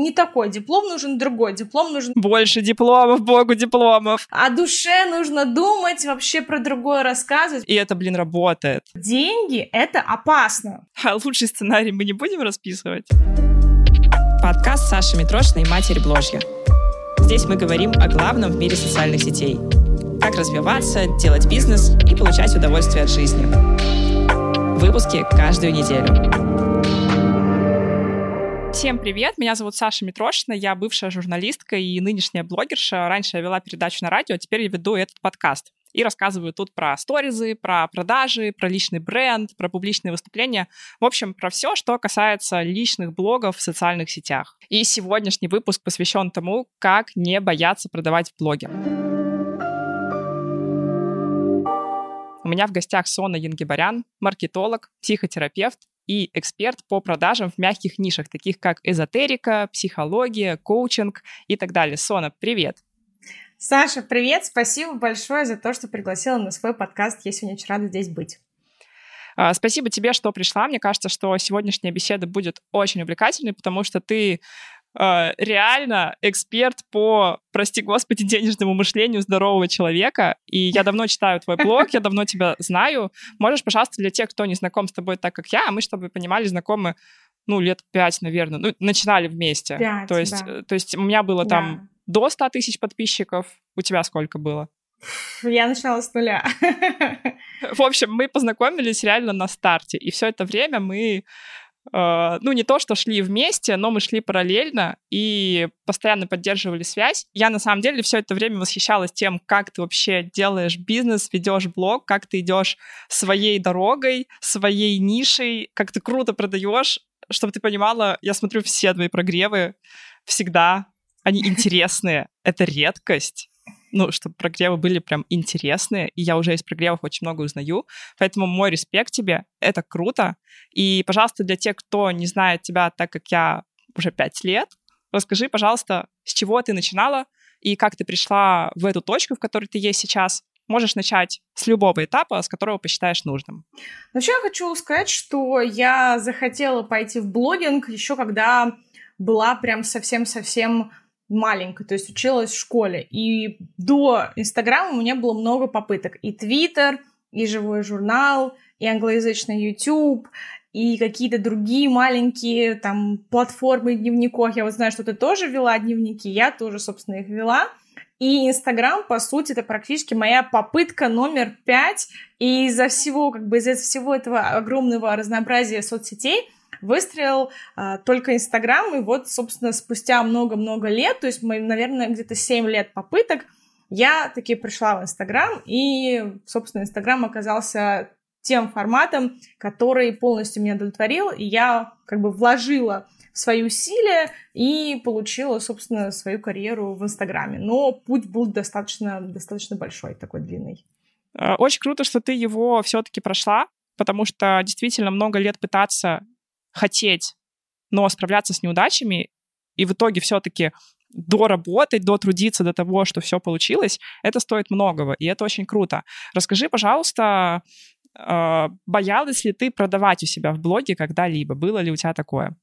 Не такой диплом нужен, другой диплом нужен. Больше дипломов, богу дипломов. О душе нужно думать, вообще про другое рассказывать. И это, блин, работает. Деньги — это опасно. А лучший сценарий мы не будем расписывать? Подкаст Саши Митрошиной «Матерь Бложья». Здесь мы говорим о главном в мире социальных сетей. Как развиваться, делать бизнес и получать удовольствие от жизни. Выпуски каждую неделю. Всем привет, меня зовут Саша Митрошина, я бывшая журналистка и нынешняя блогерша. Раньше я вела передачу на радио, а теперь я веду этот подкаст. И рассказываю тут про сторизы, про продажи, про личный бренд, про публичные выступления. В общем, про все, что касается личных блогов в социальных сетях. И сегодняшний выпуск посвящен тому, как не бояться продавать в блоге. У меня в гостях Сона Янгибарян, маркетолог, психотерапевт и эксперт по продажам в мягких нишах, таких как эзотерика, психология, коучинг и так далее. Сона, привет! Саша, привет! Спасибо большое за то, что пригласила на свой подкаст. Я сегодня очень рада здесь быть. А, спасибо тебе, что пришла. Мне кажется, что сегодняшняя беседа будет очень увлекательной, потому что ты э, реально эксперт по, прости господи, денежному мышлению здорового человека. И я давно читаю твой блог, я давно тебя знаю. Можешь, пожалуйста, для тех, кто не знаком с тобой так, как я, а мы, чтобы понимали, знакомы, ну, лет пять, наверное, ну, начинали вместе. Пять, то, есть, да. э, то есть у меня было Да. там до 100 тысяч подписчиков. У тебя сколько было? Я начинала с нуля. В общем, мы познакомились реально на старте, и все это время мы, ну, не то что шли вместе, но мы шли параллельно и постоянно поддерживали связь. Я, на самом деле, все это время восхищалась тем, как ты вообще делаешь бизнес, ведешь блог, как ты идешь своей дорогой, своей нишей, как ты круто продаешь. Чтобы ты понимала, я смотрю все твои прогревы всегда. Они интересные. Это редкость ну, чтобы прогревы были прям интересные, и я уже из прогревов очень много узнаю. Поэтому мой респект тебе, это круто. И, пожалуйста, для тех, кто не знает тебя так, как я уже пять лет, расскажи, пожалуйста, с чего ты начинала и как ты пришла в эту точку, в которой ты есть сейчас. Можешь начать с любого этапа, с которого посчитаешь нужным. Вообще я хочу сказать, что я захотела пойти в блогинг еще когда была прям совсем-совсем маленькой, то есть училась в школе. И до Инстаграма у меня было много попыток. И Твиттер, и живой журнал, и англоязычный YouTube, и какие-то другие маленькие там платформы дневников. Я вот знаю, что ты тоже вела дневники, я тоже, собственно, их вела. И Инстаграм, по сути, это практически моя попытка номер пять. И из-за всего, как бы из-за всего этого огромного разнообразия соцсетей выстрелил а, только Инстаграм, и вот, собственно, спустя много-много лет, то есть, мы, наверное, где-то 7 лет попыток, я таки пришла в Инстаграм, и, собственно, Инстаграм оказался тем форматом, который полностью меня удовлетворил, и я как бы вложила в свои усилия и получила, собственно, свою карьеру в Инстаграме. Но путь был достаточно, достаточно большой, такой длинный. Э, Очень круто, что ты его все-таки прошла, потому что действительно много лет пытаться хотеть, но справляться с неудачами, и в итоге все-таки доработать, дотрудиться до того, что все получилось, это стоит многого, и это очень круто. Расскажи, пожалуйста, э, боялась ли ты продавать у себя в блоге когда-либо? Было ли у тебя такое?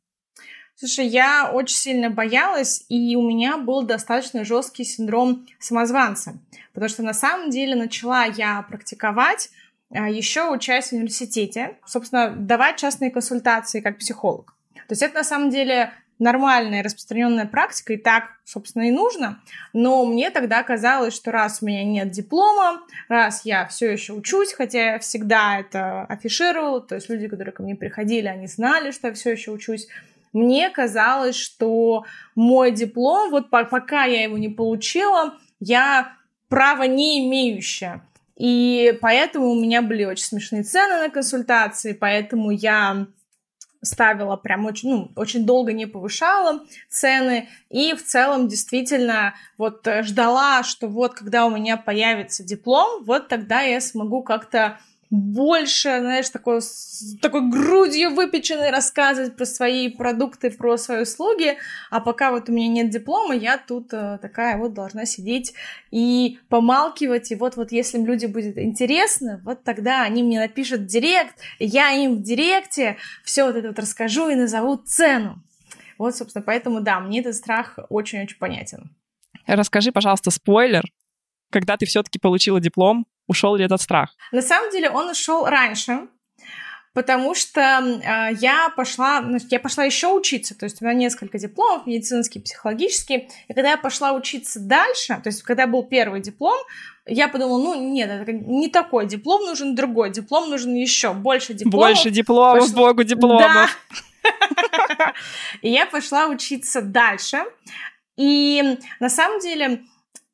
Слушай, я очень сильно боялась, и у меня был достаточно жесткий синдром самозванца, потому что на самом деле начала я практиковать а, еще учась в университете, собственно, давать частные консультации как психолог. То есть это на самом деле нормальная распространенная практика, и так, собственно, и нужно. Но мне тогда казалось, что раз у меня нет диплома, раз я все еще учусь, хотя я всегда это афишировала, то есть люди, которые ко мне приходили, они знали, что я все еще учусь, мне казалось, что мой диплом, вот по- пока я его не получила, я права не имеющая. И поэтому у меня были очень смешные цены на консультации, поэтому я ставила прям очень, ну, очень долго не повышала цены, и в целом действительно вот ждала, что вот когда у меня появится диплом, вот тогда я смогу как-то больше, знаешь, такой, такой грудью выпеченной рассказывать про свои продукты, про свои услуги, а пока вот у меня нет диплома, я тут э, такая вот должна сидеть и помалкивать, и вот, вот если людям будет интересно, вот тогда они мне напишут директ, я им в директе все вот это вот расскажу и назову цену. Вот, собственно, поэтому, да, мне этот страх очень-очень понятен. Расскажи, пожалуйста, спойлер, когда ты все-таки получила диплом, ушел ли этот страх? На самом деле он ушел раньше, потому что э, я пошла, я пошла еще учиться, то есть у меня несколько дипломов, медицинский, психологический, и когда я пошла учиться дальше, то есть когда был первый диплом, я подумала, ну нет, это не такой диплом нужен, другой диплом нужен еще, больше дипломов. Больше дипломов, пошла... богу дипломов. И я пошла учиться дальше, и на самом деле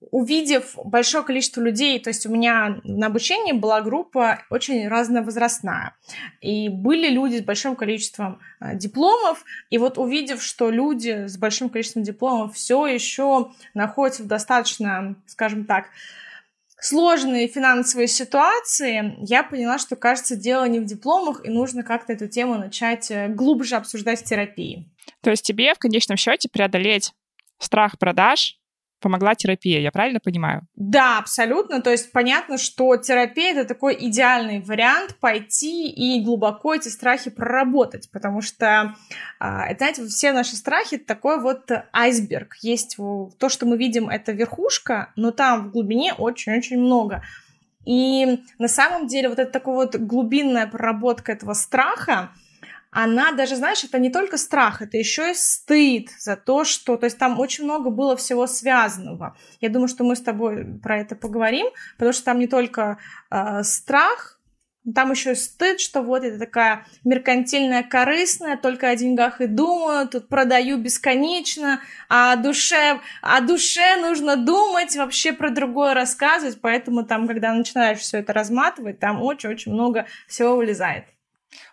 увидев большое количество людей, то есть у меня на обучении была группа очень разновозрастная, и были люди с большим количеством э, дипломов, и вот увидев, что люди с большим количеством дипломов все еще находятся в достаточно, скажем так, сложные финансовые ситуации, я поняла, что, кажется, дело не в дипломах, и нужно как-то эту тему начать э, глубже обсуждать в терапии. То есть тебе в конечном счете преодолеть страх продаж помогла терапия, я правильно понимаю? Да, абсолютно. То есть понятно, что терапия это такой идеальный вариант пойти и глубоко эти страхи проработать, потому что, а, знаете, все наши страхи это такой вот айсберг. Есть то, что мы видим, это верхушка, но там в глубине очень-очень много. И на самом деле вот это такая вот глубинная проработка этого страха, она даже, знаешь, это не только страх, это еще и стыд за то, что... То есть там очень много было всего связанного. Я думаю, что мы с тобой про это поговорим, потому что там не только э, страх, там еще и стыд, что вот это такая меркантильная, корыстная, только о деньгах и думаю, тут продаю бесконечно, а о душе, о душе нужно думать, вообще про другое рассказывать, поэтому там, когда начинаешь все это разматывать, там очень-очень много всего вылезает.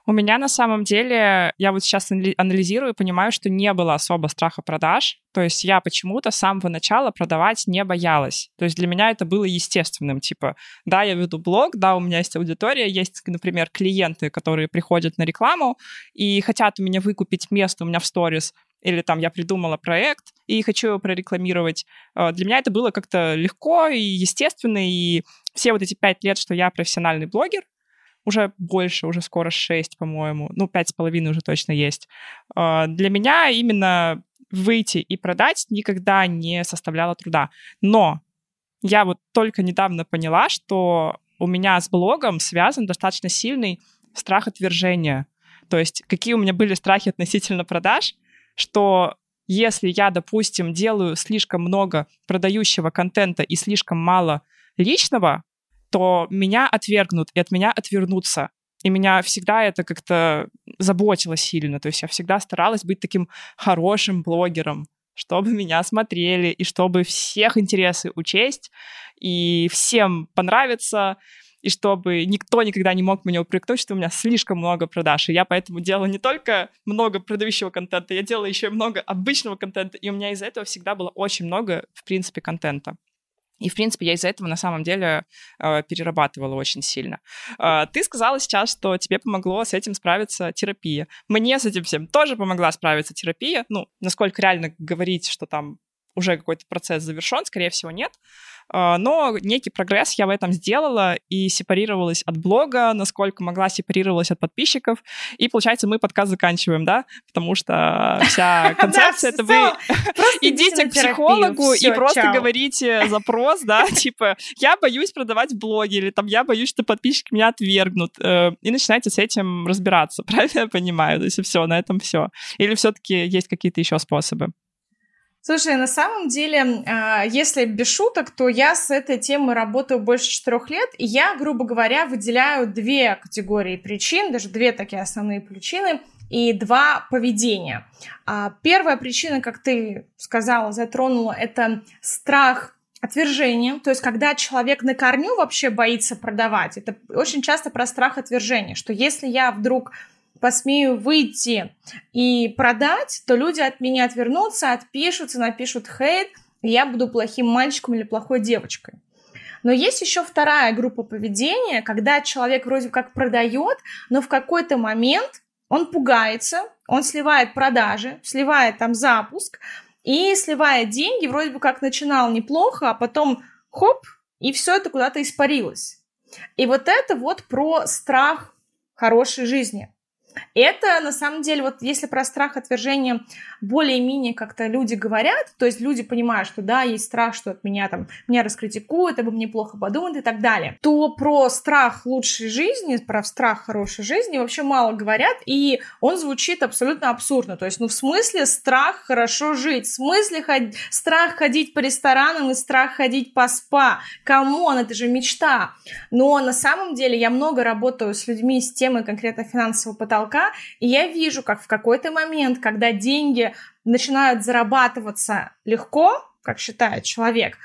У меня на самом деле, я вот сейчас анализирую и понимаю, что не было особо страха продаж. То есть я почему-то с самого начала продавать не боялась. То есть для меня это было естественным. Типа, да, я веду блог, да, у меня есть аудитория, есть, например, клиенты, которые приходят на рекламу и хотят у меня выкупить место у меня в сторис, или там я придумала проект и хочу его прорекламировать. Э, для меня это было как-то легко и естественно, и все вот эти пять лет, что я профессиональный блогер, уже больше, уже скоро 6, по-моему, ну, пять с половиной уже точно есть. А, для меня именно выйти и продать никогда не составляло труда. Но я вот только недавно поняла, что у меня с блогом связан достаточно сильный страх отвержения. То есть какие у меня были страхи относительно продаж, что если я, допустим, делаю слишком много продающего контента и слишком мало личного, то меня отвергнут и от меня отвернутся. И меня всегда это как-то заботило сильно. То есть я всегда старалась быть таким хорошим блогером, чтобы меня смотрели, и чтобы всех интересы учесть, и всем понравиться, и чтобы никто никогда не мог меня упрекнуть, что у меня слишком много продаж. И я поэтому делала не только много продающего контента, я делала еще и много обычного контента, и у меня из-за этого всегда было очень много, в принципе, контента. И, в принципе, я из-за этого на самом деле э, перерабатывала очень сильно. Э, ты сказала сейчас, что тебе помогло с этим справиться терапия. Мне с этим всем тоже помогла справиться терапия. Ну, насколько реально говорить, что там уже какой-то процесс завершен, скорее всего, нет. А, но некий прогресс я в этом сделала и сепарировалась от блога, насколько могла, сепарировалась от подписчиков. И, получается, мы подкаст заканчиваем, да? Потому что вся концепция — это вы идите к психологу и просто говорите запрос, да, типа «я боюсь продавать блоги» или там «я боюсь, что подписчики меня отвергнут». Э, и начинаете с этим разбираться, правильно я понимаю? То есть все, на этом все. Или все-таки есть какие-то еще способы? Слушай, на самом деле, а, если без шуток, то я с этой темой работаю больше четырех лет, и я, грубо говоря, выделяю две категории причин, даже две такие основные причины, и два поведения. А, первая причина, как ты сказала, затронула, это страх отвержения, то есть когда человек на корню вообще боится продавать, это очень часто про страх отвержения, что если я вдруг посмею выйти и продать, то люди от меня отвернутся, отпишутся, напишут хейт, и я буду плохим мальчиком или плохой девочкой. Но есть еще вторая группа поведения, когда человек вроде как продает, но в какой-то момент он пугается, он сливает продажи, сливает там запуск и сливает деньги, вроде бы как начинал неплохо, а потом хоп, и все это куда-то испарилось. И вот это вот про страх хорошей жизни. Это, на самом деле, вот если про страх отвержения более-менее как-то люди говорят, то есть люди понимают, что да, есть страх, что от меня там, меня раскритикуют, обо мне плохо подумают и так далее, то про страх лучшей жизни, про страх хорошей жизни вообще мало говорят, и он звучит абсолютно абсурдно. То есть, ну, в смысле страх хорошо жить, в смысле ход... страх ходить по ресторанам и страх ходить по спа. Come on, это же мечта. Но на самом деле я много работаю с людьми с темой конкретно финансового потолка, и я вижу, как в какой-то момент, когда деньги начинают зарабатываться легко, как считает человек,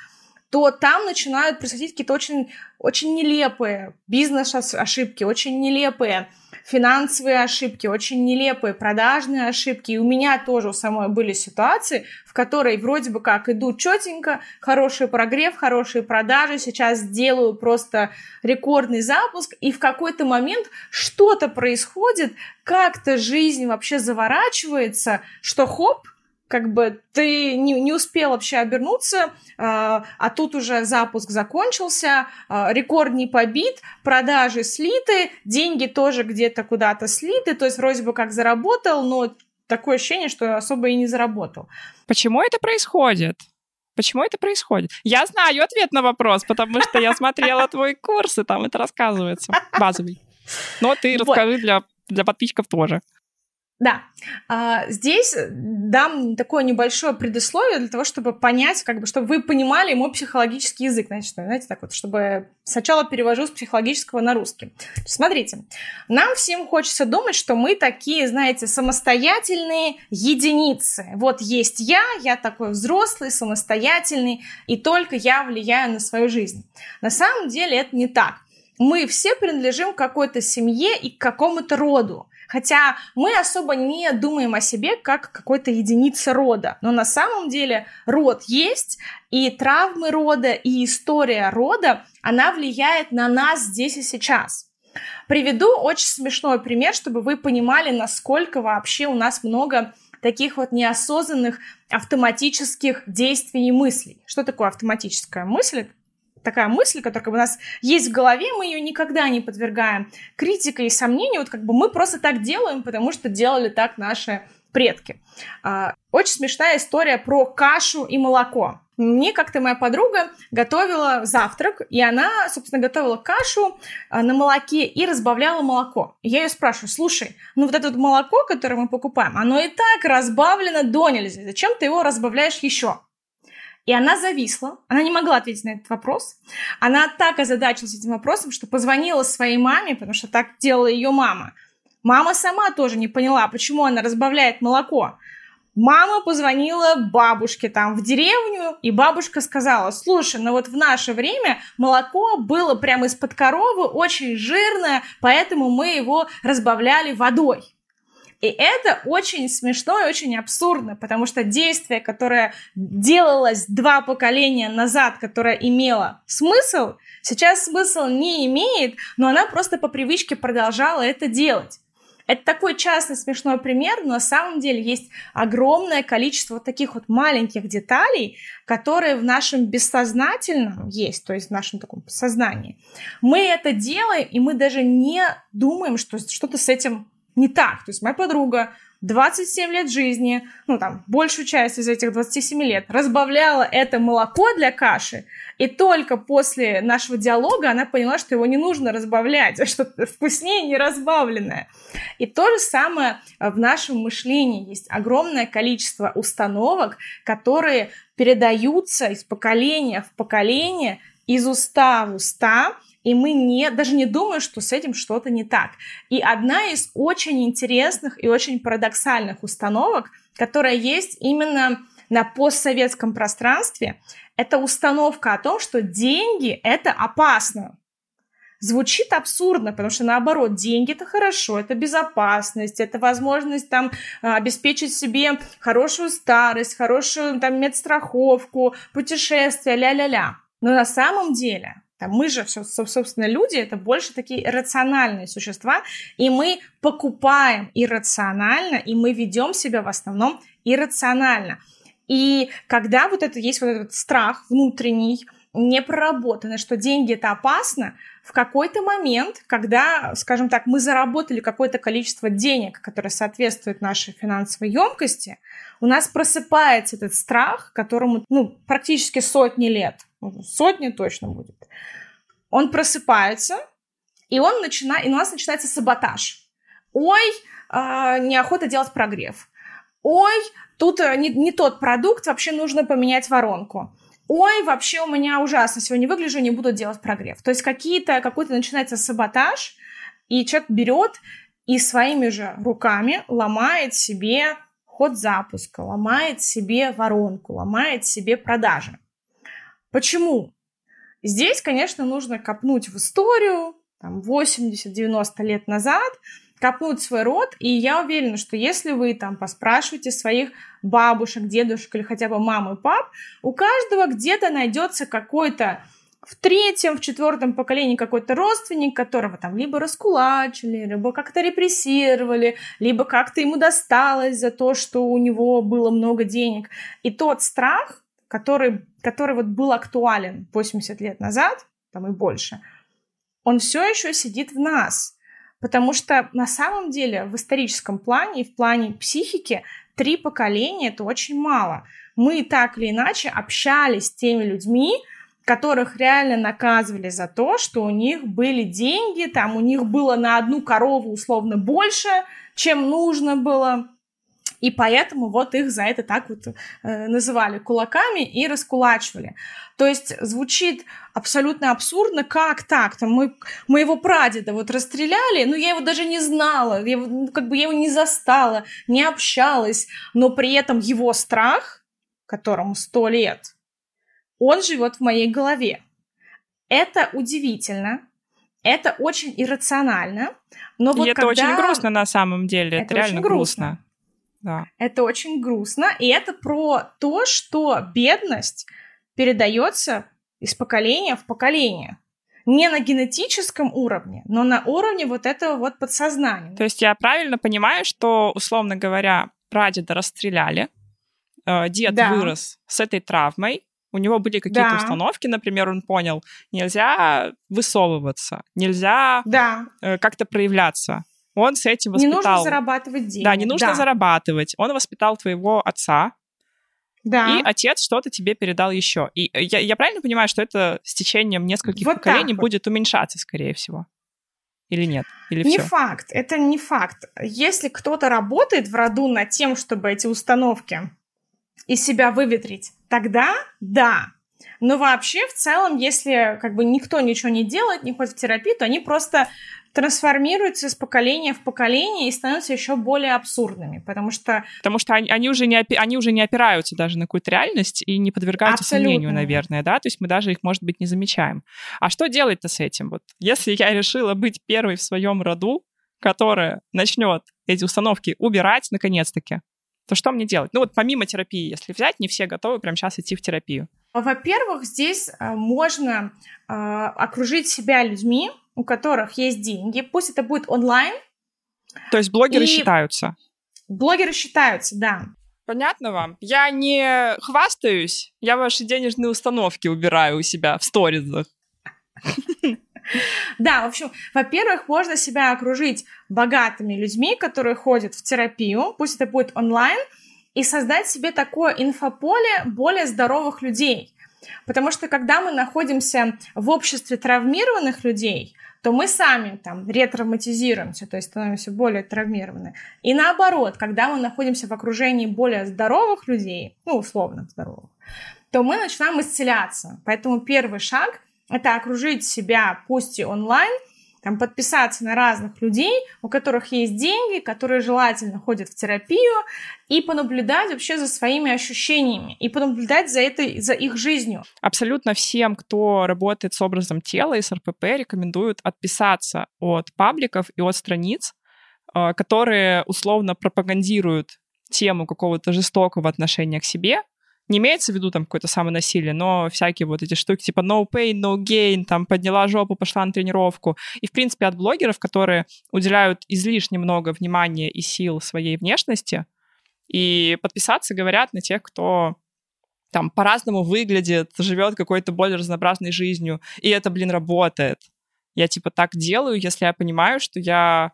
то там начинают происходить какие-то очень, очень нелепые бизнес-ошибки, очень нелепые финансовые ошибки, очень нелепые продажные ошибки. И у меня тоже у самой были ситуации, в которой вроде бы как идут четенько, хороший прогрев, хорошие продажи, сейчас делаю просто рекордный запуск, и в какой-то момент что-то происходит, как-то жизнь вообще заворачивается, что хоп, как бы ты не, не успел вообще обернуться, э, а тут уже запуск закончился, э, рекорд не побит, продажи слиты, деньги тоже где-то куда-то слиты, то есть вроде бы как заработал, но такое ощущение, что особо и не заработал. Почему это происходит? Почему это происходит? Я знаю ответ на вопрос, потому что я смотрела твой курс, и там это рассказывается. Базовый. Но ты расскажи для, для подписчиков тоже. Да, а, здесь дам такое небольшое предусловие для того, чтобы понять, как бы, чтобы вы понимали мой психологический язык, значит, знаете, так вот, чтобы сначала перевожу с психологического на русский. Смотрите, нам всем хочется думать, что мы такие, знаете, самостоятельные единицы. Вот есть я, я такой взрослый, самостоятельный, и только я влияю на свою жизнь. На самом деле это не так. Мы все принадлежим к какой-то семье и к какому-то роду. Хотя мы особо не думаем о себе как какой-то единице рода. Но на самом деле род есть, и травмы рода, и история рода, она влияет на нас здесь и сейчас. Приведу очень смешной пример, чтобы вы понимали, насколько вообще у нас много таких вот неосознанных автоматических действий и мыслей. Что такое автоматическая мысль? Такая мысль, которая как бы у нас есть в голове, мы ее никогда не подвергаем критике и сомнению, вот как бы мы просто так делаем, потому что делали так наши предки. А, очень смешная история про кашу и молоко. Мне как-то моя подруга готовила завтрак, и она, собственно, готовила кашу а, на молоке и разбавляла молоко. Я ее спрашиваю, слушай, ну вот это вот молоко, которое мы покупаем, оно и так разбавлено до нельзя. Зачем ты его разбавляешь еще? И она зависла, она не могла ответить на этот вопрос. Она так озадачилась этим вопросом, что позвонила своей маме, потому что так делала ее мама. Мама сама тоже не поняла, почему она разбавляет молоко. Мама позвонила бабушке там в деревню, и бабушка сказала, слушай, ну вот в наше время молоко было прямо из-под коровы, очень жирное, поэтому мы его разбавляли водой. И это очень смешно и очень абсурдно, потому что действие, которое делалось два поколения назад, которое имело смысл, сейчас смысл не имеет, но она просто по привычке продолжала это делать. Это такой частный смешной пример, но на самом деле есть огромное количество вот таких вот маленьких деталей, которые в нашем бессознательном есть, то есть в нашем таком сознании. Мы это делаем, и мы даже не думаем, что что-то с этим не так. То есть моя подруга 27 лет жизни, ну там, большую часть из этих 27 лет, разбавляла это молоко для каши, и только после нашего диалога она поняла, что его не нужно разбавлять, а что вкуснее не разбавленное. И то же самое в нашем мышлении. Есть огромное количество установок, которые передаются из поколения в поколение, из уста в уста, и мы не, даже не думаем, что с этим что-то не так. И одна из очень интересных и очень парадоксальных установок, которая есть именно на постсоветском пространстве, это установка о том, что деньги — это опасно. Звучит абсурдно, потому что наоборот, деньги это хорошо, это безопасность, это возможность там обеспечить себе хорошую старость, хорошую там медстраховку, путешествия, ля-ля-ля. Но на самом деле мы же, собственно, люди, это больше такие рациональные существа, и мы покупаем иррационально, и мы ведем себя в основном иррационально. И когда вот это есть вот этот страх внутренний, не проработано, что деньги это опасно, в какой-то момент, когда, скажем так, мы заработали какое-то количество денег, которое соответствует нашей финансовой емкости, у нас просыпается этот страх, которому ну, практически сотни лет, сотни точно будет. Он просыпается, и, он начинает, и у нас начинается саботаж. Ой, э, неохота делать прогрев. Ой, тут э, не, не тот продукт, вообще нужно поменять воронку ой, вообще у меня ужасно сегодня выгляжу, не буду делать прогрев. То есть какие-то, какой-то начинается саботаж, и человек берет и своими же руками ломает себе ход запуска, ломает себе воронку, ломает себе продажи. Почему? Здесь, конечно, нужно копнуть в историю, там, 80-90 лет назад, копнуть свой род, и я уверена, что если вы там поспрашиваете своих бабушек, дедушек или хотя бы мам и пап, у каждого где-то найдется какой-то в третьем, в четвертом поколении какой-то родственник, которого там либо раскулачили, либо как-то репрессировали, либо как-то ему досталось за то, что у него было много денег. И тот страх, который, который вот был актуален 80 лет назад, там и больше, он все еще сидит в нас. Потому что на самом деле в историческом плане и в плане психики три поколения это очень мало. Мы так или иначе общались с теми людьми, которых реально наказывали за то, что у них были деньги, там у них было на одну корову условно больше, чем нужно было. И поэтому вот их за это так вот э, называли кулаками и раскулачивали. То есть звучит абсолютно абсурдно, как так? Там мы, моего прадеда вот расстреляли, но я его даже не знала, я, ну, как бы я его не застала, не общалась, но при этом его страх, которому сто лет, он живет в моей голове. Это удивительно, это очень иррационально, но вот и это когда... очень грустно на самом деле, это, это реально грустно. грустно. Да. Это очень грустно, и это про то, что бедность передается из поколения в поколение. Не на генетическом уровне, но на уровне вот этого вот подсознания. То есть я правильно понимаю, что, условно говоря, прадеда расстреляли, э, дед да. вырос с этой травмой, у него были какие-то да. установки, например, он понял, нельзя высовываться, нельзя да. Э, как-то проявляться. Он с этим воспитал... Не нужно зарабатывать деньги. Да, не нужно да. зарабатывать. Он воспитал твоего отца, да. И отец что-то тебе передал еще. И э, я, я правильно понимаю, что это с течением нескольких вот поколений вот. будет уменьшаться, скорее всего? Или нет? Или не все? факт. Это не факт. Если кто-то работает в роду над тем, чтобы эти установки из себя выветрить, тогда да. Но вообще, в целом, если как бы никто ничего не делает, не ходит в терапию, то они просто трансформируются из поколения в поколение и становятся еще более абсурдными, потому что... Потому что они, они, уже, не, они уже не опираются даже на какую-то реальность и не подвергаются Абсолютно. сомнению, наверное, да, то есть мы даже их, может быть, не замечаем. А что делать-то с этим? Вот если я решила быть первой в своем роду, которая начнет эти установки убирать, наконец-таки, то что мне делать? Ну вот помимо терапии, если взять, не все готовы прямо сейчас идти в терапию. Во-первых, здесь э, можно э, окружить себя людьми, у которых есть деньги, пусть это будет онлайн. То есть блогеры считаются? Блогеры считаются, да. Понятно вам? Я не хвастаюсь, я ваши денежные установки убираю у себя в сторизах. Да, в общем, во-первых, можно себя окружить богатыми людьми, которые ходят в терапию, пусть это будет онлайн, и создать себе такое инфополе более здоровых людей. Потому что когда мы находимся в обществе травмированных людей, то мы сами там ретравматизируемся, то есть становимся более травмированы. И наоборот, когда мы находимся в окружении более здоровых людей, ну, условно здоровых, то мы начинаем исцеляться. Поэтому первый шаг — это окружить себя, пусть и онлайн, там, подписаться на разных людей, у которых есть деньги, которые желательно ходят в терапию, и понаблюдать вообще за своими ощущениями, и понаблюдать за, этой, за их жизнью. Абсолютно всем, кто работает с образом тела и с РПП, рекомендуют отписаться от пабликов и от страниц, э, которые условно пропагандируют тему какого-то жестокого отношения к себе, не имеется в виду там какое-то самонасилие, но всякие вот эти штуки типа no pain, no gain, там подняла жопу, пошла на тренировку. И, в принципе, от блогеров, которые уделяют излишне много внимания и сил своей внешности, и подписаться говорят на тех, кто там по-разному выглядит, живет какой-то более разнообразной жизнью, и это, блин, работает. Я типа так делаю, если я понимаю, что я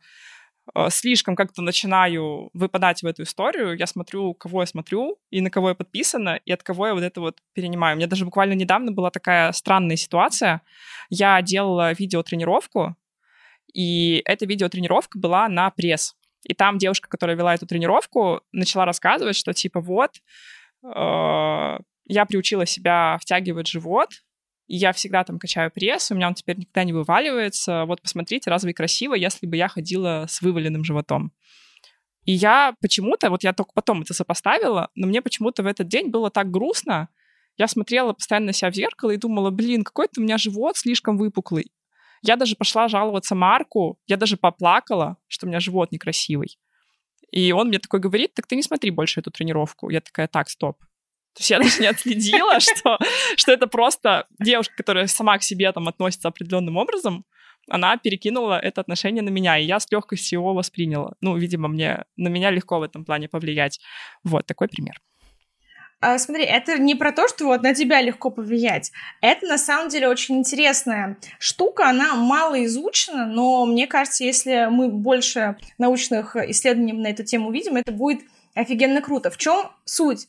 слишком как-то начинаю выпадать в эту историю, я смотрю, кого я смотрю, и на кого я подписана, и от кого я вот это вот перенимаю. У меня даже буквально недавно была такая странная ситуация. Я делала видеотренировку, и эта видеотренировка была на пресс. И там девушка, которая вела эту тренировку, начала рассказывать, что типа вот, э, я приучила себя втягивать живот, я всегда там качаю пресс, у меня он теперь никогда не вываливается. Вот посмотрите, разве красиво, если бы я ходила с вываленным животом. И я почему-то, вот я только потом это сопоставила, но мне почему-то в этот день было так грустно. Я смотрела постоянно на себя в зеркало и думала, блин, какой-то у меня живот слишком выпуклый. Я даже пошла жаловаться Марку, я даже поплакала, что у меня живот некрасивый. И он мне такой говорит, так ты не смотри больше эту тренировку. Я такая, так, стоп. То есть я даже не отследила, что, что это просто девушка, которая сама к себе там относится определенным образом, она перекинула это отношение на меня, и я с легкостью его восприняла. Ну, видимо, мне на меня легко в этом плане повлиять. Вот такой пример. А, смотри, это не про то, что вот на тебя легко повлиять. Это на самом деле очень интересная штука, она мало изучена, но мне кажется, если мы больше научных исследований на эту тему видим, это будет офигенно круто. В чем суть?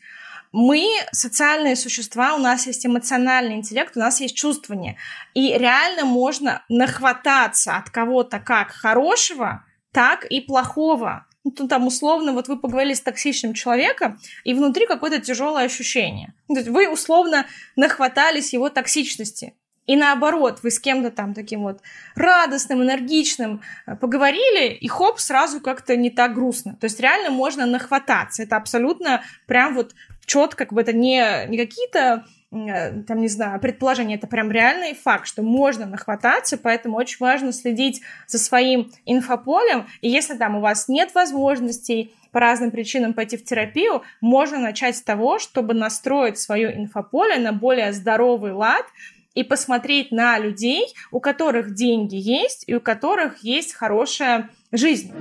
Мы социальные существа, у нас есть эмоциональный интеллект, у нас есть чувствование. И реально можно нахвататься от кого-то как хорошего, так и плохого. Ну, там условно, вот вы поговорили с токсичным человеком, и внутри какое-то тяжелое ощущение. То есть вы условно нахватались его токсичности. И наоборот, вы с кем-то там таким вот радостным, энергичным э, поговорили, и хоп, сразу как-то не так грустно. То есть реально можно нахвататься. Это абсолютно прям вот четко, как бы это не, не какие-то э, там, не знаю, предположения, это прям реальный факт, что можно нахвататься, поэтому очень важно следить за своим инфополем, и если там у вас нет возможностей по разным причинам пойти в терапию, можно начать с того, чтобы настроить свое инфополе на более здоровый лад, и посмотреть на людей, у которых деньги есть и у которых есть хорошая жизнь.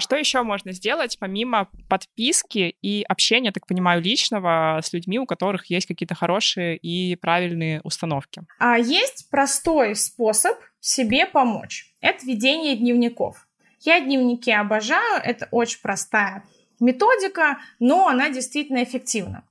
Что еще можно сделать помимо подписки и общения, так понимаю, личного с людьми, у которых есть какие-то хорошие и правильные установки? А есть простой способ себе помочь. Это ведение дневников. Я дневники обожаю, это очень простая методика, но она действительно эффективна.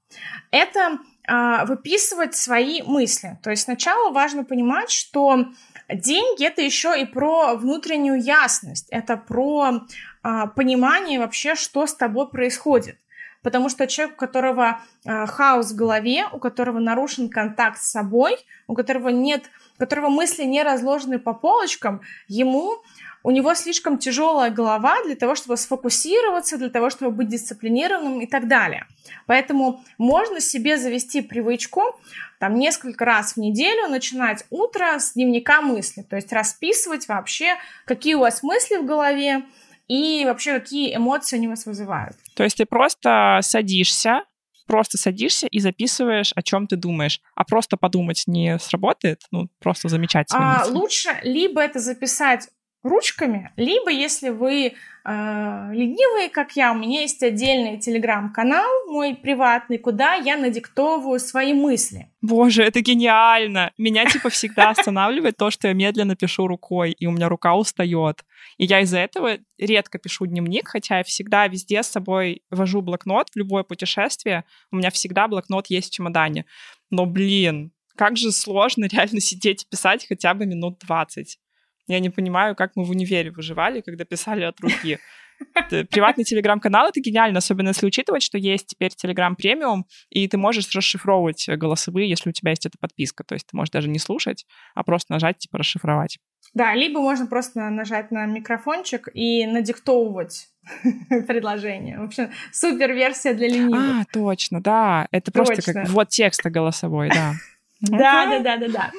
Это э, выписывать свои мысли. То есть сначала важно понимать, что деньги это еще и про внутреннюю ясность, это про понимание вообще, что с тобой происходит. Потому что человек, у которого э, хаос в голове, у которого нарушен контакт с собой, у которого нет, у которого мысли не разложены по полочкам, ему у него слишком тяжелая голова для того, чтобы сфокусироваться, для того, чтобы быть дисциплинированным и так далее. Поэтому можно себе завести привычку там несколько раз в неделю начинать утро с дневника мысли, то есть расписывать вообще, какие у вас мысли в голове и вообще какие эмоции они вас вызывают. То есть ты просто садишься, просто садишься и записываешь, о чем ты думаешь. А просто подумать не сработает, ну, просто замечать свои а, мысли. Лучше либо это записать ручками, либо если вы э, ленивые, как я, у меня есть отдельный телеграм-канал мой приватный, куда я надиктовываю свои мысли. Боже, это гениально! Меня типа всегда останавливает то, что я медленно пишу рукой, и у меня рука устает. И я из-за этого редко пишу дневник, хотя я всегда везде с собой вожу блокнот любое путешествие. У меня всегда блокнот есть в чемодане. Но, блин, как же сложно реально сидеть и писать хотя бы минут 20. Я не понимаю, как мы в универе выживали, когда писали от руки. Приватный телеграм-канал — это гениально, особенно если учитывать, что есть теперь телеграм премиум, и ты можешь расшифровывать голосовые, если у тебя есть эта подписка. То есть ты можешь даже не слушать, а просто нажать, типа, расшифровать. Да, либо можно просто нажать на микрофончик и надиктовывать предложение. В общем, супер версия для ленивых. А, точно, да. Это точно. просто как вот текста голосовой, да. Да, да, да, да, да.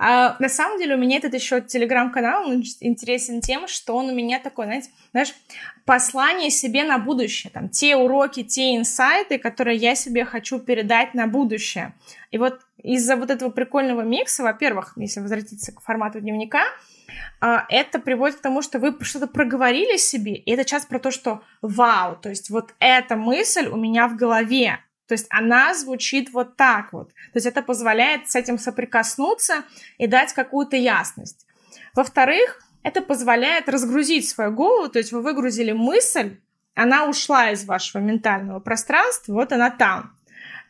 А, на самом деле у меня этот еще телеграм-канал он интересен тем, что он у меня такой, знаете, знаешь, послание себе на будущее, там, те уроки, те инсайты, которые я себе хочу передать на будущее. И вот из-за вот этого прикольного микса, во-первых, если возвратиться к формату дневника, а, это приводит к тому, что вы что-то проговорили себе, и это часто про то, что вау, то есть вот эта мысль у меня в голове, то есть она звучит вот так вот. То есть это позволяет с этим соприкоснуться и дать какую-то ясность. Во-вторых, это позволяет разгрузить свою голову, то есть вы выгрузили мысль, она ушла из вашего ментального пространства, вот она там.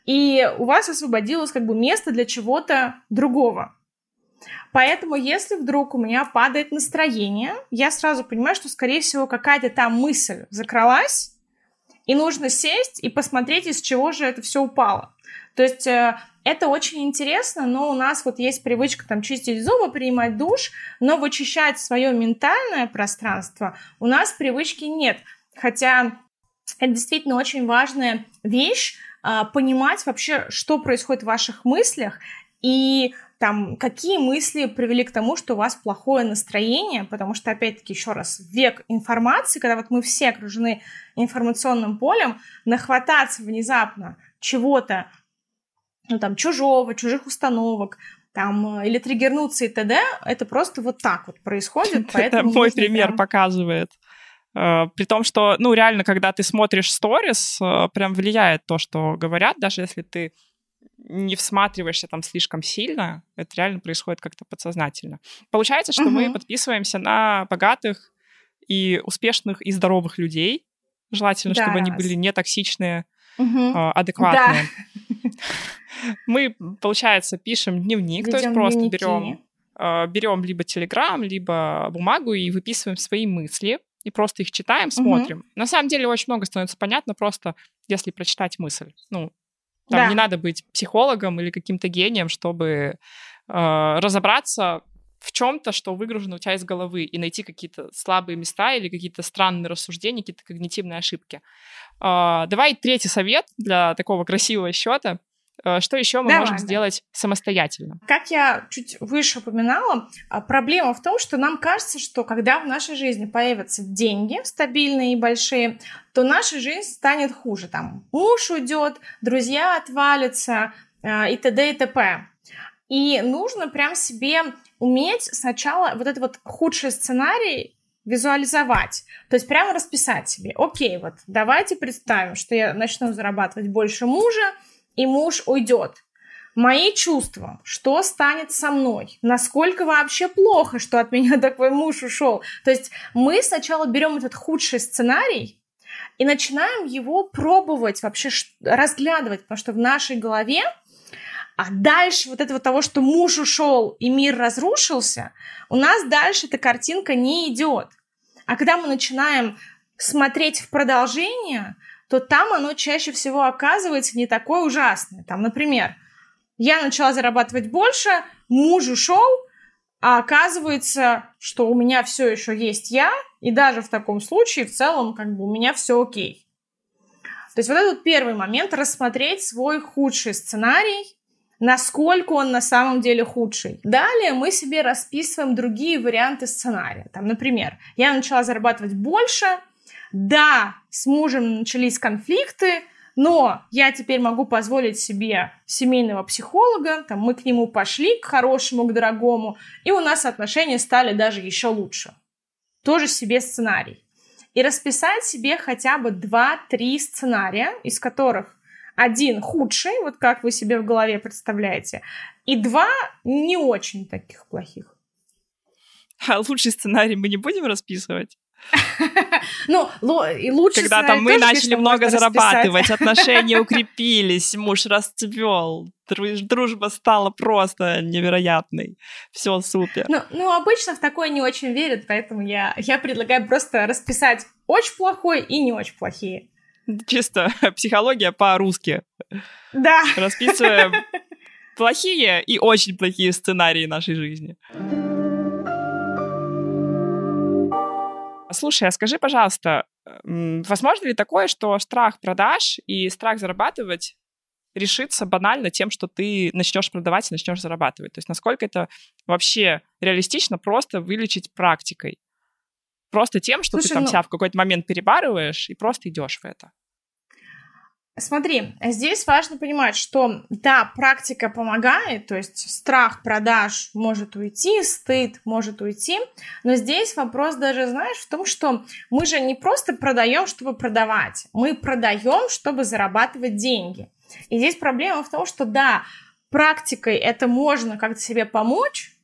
И у вас освободилось как бы место для чего-то другого. Поэтому, если вдруг у меня падает настроение, я сразу понимаю, что, скорее всего, какая-то там мысль закралась, и нужно сесть и посмотреть, из чего же это все упало. То есть э, это очень интересно, но у нас вот есть привычка там чистить зубы, принимать душ, но вычищать свое ментальное пространство у нас привычки нет. Хотя это действительно очень важная вещь, а, понимать вообще, что происходит в ваших мыслях и там, какие мысли привели к тому, что у вас плохое настроение, потому что, опять-таки, еще раз, век информации, когда вот мы все окружены информационным полем, нахвататься внезапно чего-то, ну, там, чужого, чужих установок, там, или триггернуться и т.д., это просто вот так вот происходит. Это мой пример прям... показывает. Э, при том, что, ну, реально, когда ты смотришь сторис, э, прям влияет то, что говорят, даже если ты не всматриваешься там слишком сильно, это реально происходит как-то подсознательно. Получается, что угу. мы подписываемся на богатых и успешных и здоровых людей. Желательно, да. чтобы они были не токсичные, угу. адекватные. Да. Мы, получается, пишем дневник, Ведем то есть просто дневники. берем берем либо Телеграм, либо бумагу и выписываем свои мысли и просто их читаем, смотрим. Угу. На самом деле очень много становится понятно просто, если прочитать мысль. Ну, там да. не надо быть психологом или каким-то гением, чтобы э, разобраться в чем-то, что выгружено у тебя из головы, и найти какие-то слабые места или какие-то странные рассуждения, какие-то когнитивные ошибки. Э, давай третий совет для такого красивого счета. Э, что еще мы Давай, можем да. сделать самостоятельно? Как я чуть выше упоминала, а, проблема в том, что нам кажется, что когда в нашей жизни появятся деньги стабильные и большие, то наша жизнь станет хуже. Там муж уйдет, друзья отвалятся а, и т.д. и т.п. И нужно прям себе уметь сначала вот этот вот худший сценарий визуализовать. То есть прямо расписать себе. Окей, вот давайте представим, что я начну зарабатывать больше мужа, и муж уйдет. Мои чувства, что станет со мной, насколько вообще плохо, что от меня такой муж ушел. То есть мы сначала берем этот худший сценарий и начинаем его пробовать, вообще разглядывать, потому что в нашей голове а дальше вот этого того, что муж ушел и мир разрушился, у нас дальше эта картинка не идет. А когда мы начинаем смотреть в продолжение, то там оно чаще всего оказывается не такое ужасное. Там, например, я начала зарабатывать больше, муж ушел, а оказывается, что у меня все еще есть я, и даже в таком случае в целом как бы у меня все окей. То есть вот этот первый момент рассмотреть свой худший сценарий, насколько он на самом деле худший. Далее мы себе расписываем другие варианты сценария. Там, например, я начала зарабатывать больше, да, с мужем начались конфликты, но я теперь могу позволить себе семейного психолога, там мы к нему пошли, к хорошему, к дорогому, и у нас отношения стали даже еще лучше. Тоже себе сценарий. И расписать себе хотя бы 2-3 сценария, из которых один худший, вот как вы себе в голове представляете, и два не очень таких плохих. А лучший сценарий мы не будем расписывать? Ну, и лучше Когда там мы начали много зарабатывать, отношения укрепились, муж расцвел, дружба стала просто невероятной. Все супер. Ну, ну, обычно в такое не очень верят, поэтому я, я предлагаю просто расписать очень плохой и не очень плохие. Чисто психология по-русски. Да. Расписываем плохие и очень плохие сценарии нашей жизни. Слушай, а скажи, пожалуйста, возможно ли такое, что страх продаж и страх зарабатывать решится банально тем, что ты начнешь продавать и начнешь зарабатывать? То есть насколько это вообще реалистично просто вылечить практикой? Просто тем, что Слушай, ты там ну... себя в какой-то момент перебарываешь и просто идешь в это. Смотри, здесь важно понимать, что да, практика помогает, то есть страх продаж может уйти, стыд может уйти, но здесь вопрос даже, знаешь, в том, что мы же не просто продаем, чтобы продавать, мы продаем, чтобы зарабатывать деньги. И здесь проблема в том, что да, практикой это можно как-то себе помочь,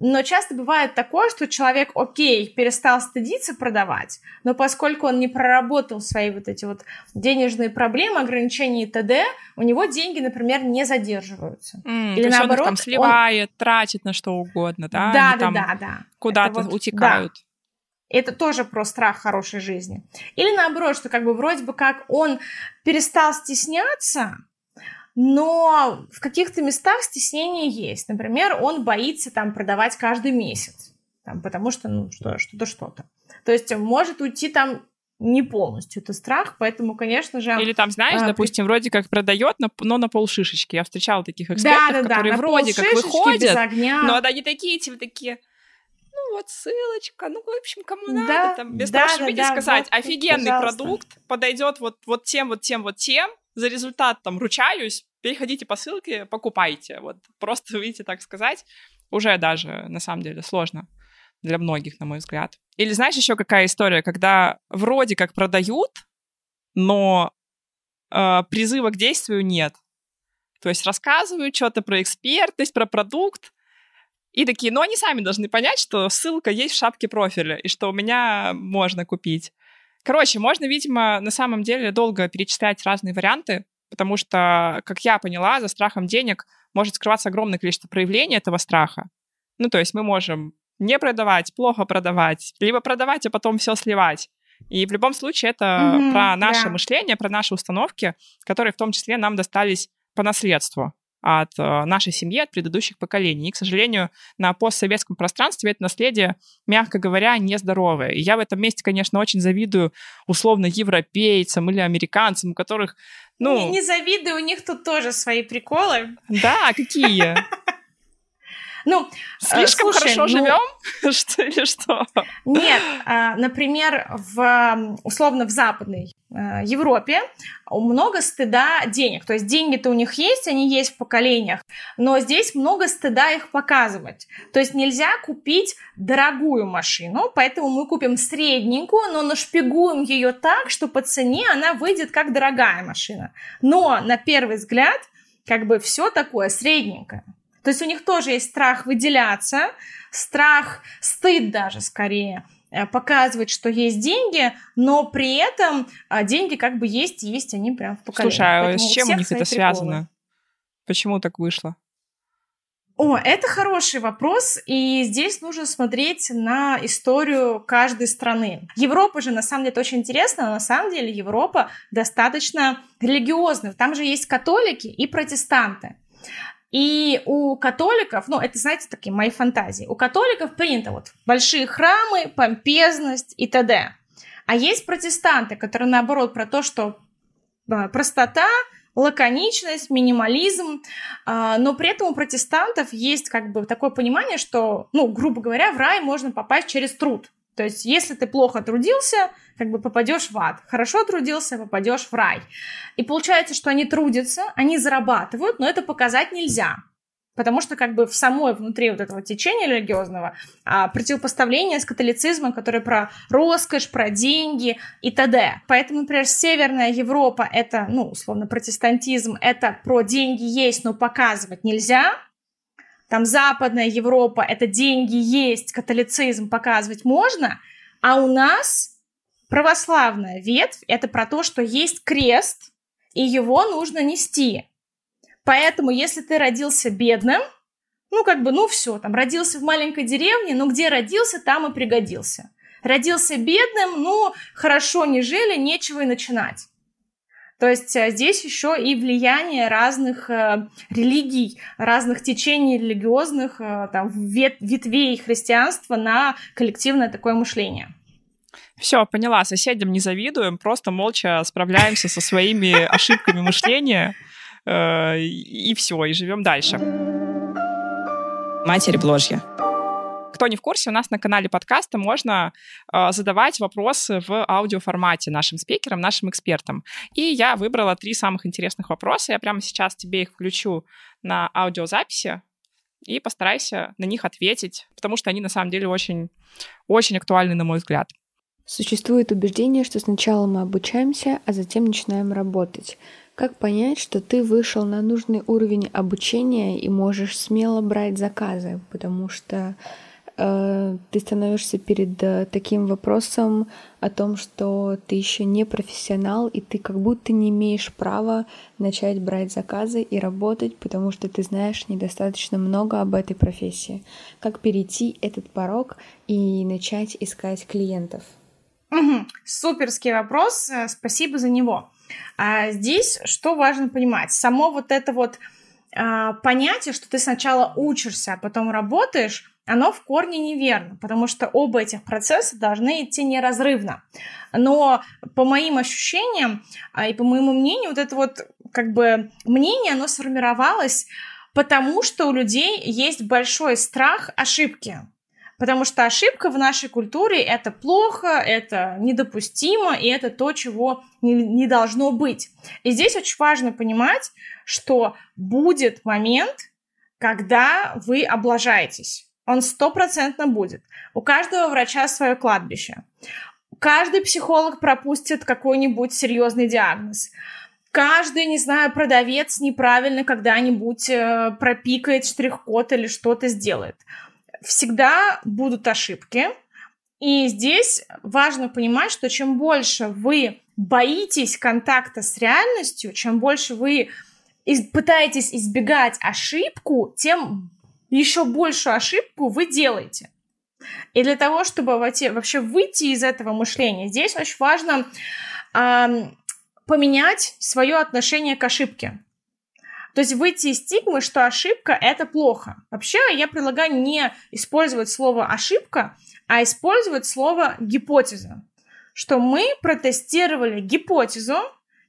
но часто бывает такое, что человек, окей, перестал стыдиться продавать, но поскольку он не проработал свои вот эти вот денежные проблемы, ограничения и т.д., у него деньги, например, не задерживаются. Mm, Или наоборот, он там сливает, он... тратит на что угодно, да? Да, да, да, да. Куда-то вот, утекают. Да. Это тоже про страх хорошей жизни. Или наоборот, что как бы вроде бы как он перестал стесняться, но в каких-то местах стеснение есть. Например, он боится там продавать каждый месяц, там, потому что, ну, что, что-то, что-то. То есть может уйти там не полностью, это страх, поэтому, конечно же... Или там, знаешь, а, допустим, вроде как продает, но на полшишечки. Я встречала таких экспертов, да, да, которые да, вроде как выходят, но они такие, типа, такие, ну вот ссылочка, ну, в общем, кому да, надо, там, без да, того, чтобы да, да, сказать, вот, офигенный пожалуйста. продукт, подойдет вот, вот тем, вот тем, вот тем, за результат там ручаюсь, переходите по ссылке, покупайте. Вот просто, видите, так сказать, уже даже на самом деле сложно для многих, на мой взгляд. Или знаешь еще какая история, когда вроде как продают, но э, призыва к действию нет. То есть рассказывают что-то про экспертность, про продукт, и такие, но они сами должны понять, что ссылка есть в шапке профиля, и что у меня можно купить. Короче, можно, видимо, на самом деле долго перечислять разные варианты, потому что, как я поняла, за страхом денег может скрываться огромное количество проявлений этого страха. Ну, то есть мы можем не продавать, плохо продавать, либо продавать, а потом все сливать. И в любом случае это mm-hmm, про наше да. мышление, про наши установки, которые в том числе нам достались по наследству от э, нашей семьи, от предыдущих поколений. И, к сожалению, на постсоветском пространстве это наследие, мягко говоря, нездоровое. И я в этом месте, конечно, очень завидую условно европейцам или американцам, у которых, ну... Не, не завидую, у них тут тоже свои приколы. Да, какие? Ну, слишком слушай, хорошо ну... живем, что или что? Нет, а, например, в условно в западной а, Европе много стыда денег. То есть деньги-то у них есть, они есть в поколениях, но здесь много стыда их показывать. То есть нельзя купить дорогую машину, поэтому мы купим средненькую, но нашпигуем ее так, что по цене она выйдет как дорогая машина. Но на первый взгляд как бы все такое средненькое. То есть у них тоже есть страх выделяться, страх, стыд даже скорее э, показывать, что есть деньги, но при этом а, деньги как бы есть, есть они прям в поколении. Слушай, а Поэтому с чем у, у них это связано? Почему так вышло? О, это хороший вопрос, и здесь нужно смотреть на историю каждой страны. Европа же, на самом деле, это очень интересно, но на самом деле Европа достаточно религиозная. Там же есть католики и протестанты. И у католиков, ну, это, знаете, такие мои фантазии, у католиков принято вот большие храмы, помпезность и т.д. А есть протестанты, которые, наоборот, про то, что а, простота, лаконичность, минимализм, а, но при этом у протестантов есть как бы такое понимание, что, ну, грубо говоря, в рай можно попасть через труд. То есть, если ты плохо трудился, как бы попадешь в ад. Хорошо трудился, попадешь в рай. И получается, что они трудятся, они зарабатывают, но это показать нельзя. Потому что как бы в самой внутри вот этого течения религиозного а, противопоставление с католицизмом, который про роскошь, про деньги и т.д. Поэтому, например, Северная Европа — это, ну, условно, протестантизм, это про деньги есть, но показывать нельзя, там Западная Европа, это деньги есть, католицизм показывать можно, а у нас православная ветвь, это про то, что есть крест, и его нужно нести. Поэтому, если ты родился бедным, ну, как бы, ну, все, там, родился в маленькой деревне, ну, где родился, там и пригодился. Родился бедным, ну, хорошо не жили, нечего и начинать. То есть э, здесь еще и влияние разных э, религий, разных течений религиозных, э, там, вет ветвей христианства на коллективное такое мышление. Все, поняла, соседям не завидуем, просто молча справляемся со своими ошибками мышления и все, и живем дальше. Матерь Бложья Кто не в курсе, у нас на канале подкаста можно э, задавать вопросы в аудиоформате нашим спикерам, нашим экспертам. И я выбрала три самых интересных вопроса. Я прямо сейчас тебе их включу на аудиозаписи и постарайся на них ответить, потому что они на самом деле очень, очень актуальны, на мой взгляд. Существует убеждение, что сначала мы обучаемся, а затем начинаем работать. Как понять, что ты вышел на нужный уровень обучения и можешь смело брать заказы? Потому что ты становишься перед э, таким вопросом о том, что ты еще не профессионал, и ты как будто не имеешь права начать брать заказы и работать, потому что ты знаешь недостаточно много об этой профессии. Как перейти этот порог и начать искать клиентов? Угу. Суперский вопрос, э, спасибо за него. А здесь что важно понимать? Само вот это вот а, понятие, что ты сначала учишься, а потом работаешь, оно в корне неверно, потому что оба этих процесса должны идти неразрывно. Но по моим ощущениям а, и по моему мнению, вот это вот как бы мнение, оно сформировалось потому, что у людей есть большой страх ошибки. Потому что ошибка в нашей культуре это плохо, это недопустимо, и это то, чего не, не должно быть. И здесь очень важно понимать, что будет момент, когда вы облажаетесь. Он стопроцентно будет. У каждого врача свое кладбище. Каждый психолог пропустит какой-нибудь серьезный диагноз. Каждый, не знаю, продавец неправильно когда-нибудь э, пропикает штрих-код или что-то сделает всегда будут ошибки. И здесь важно понимать, что чем больше вы боитесь контакта с реальностью, чем больше вы пытаетесь избегать ошибку, тем еще большую ошибку вы делаете. И для того, чтобы вообще выйти из этого мышления, здесь очень важно э, поменять свое отношение к ошибке. То есть выйти из стигмы, что ошибка — это плохо. Вообще я предлагаю не использовать слово «ошибка», а использовать слово «гипотеза». Что мы протестировали гипотезу,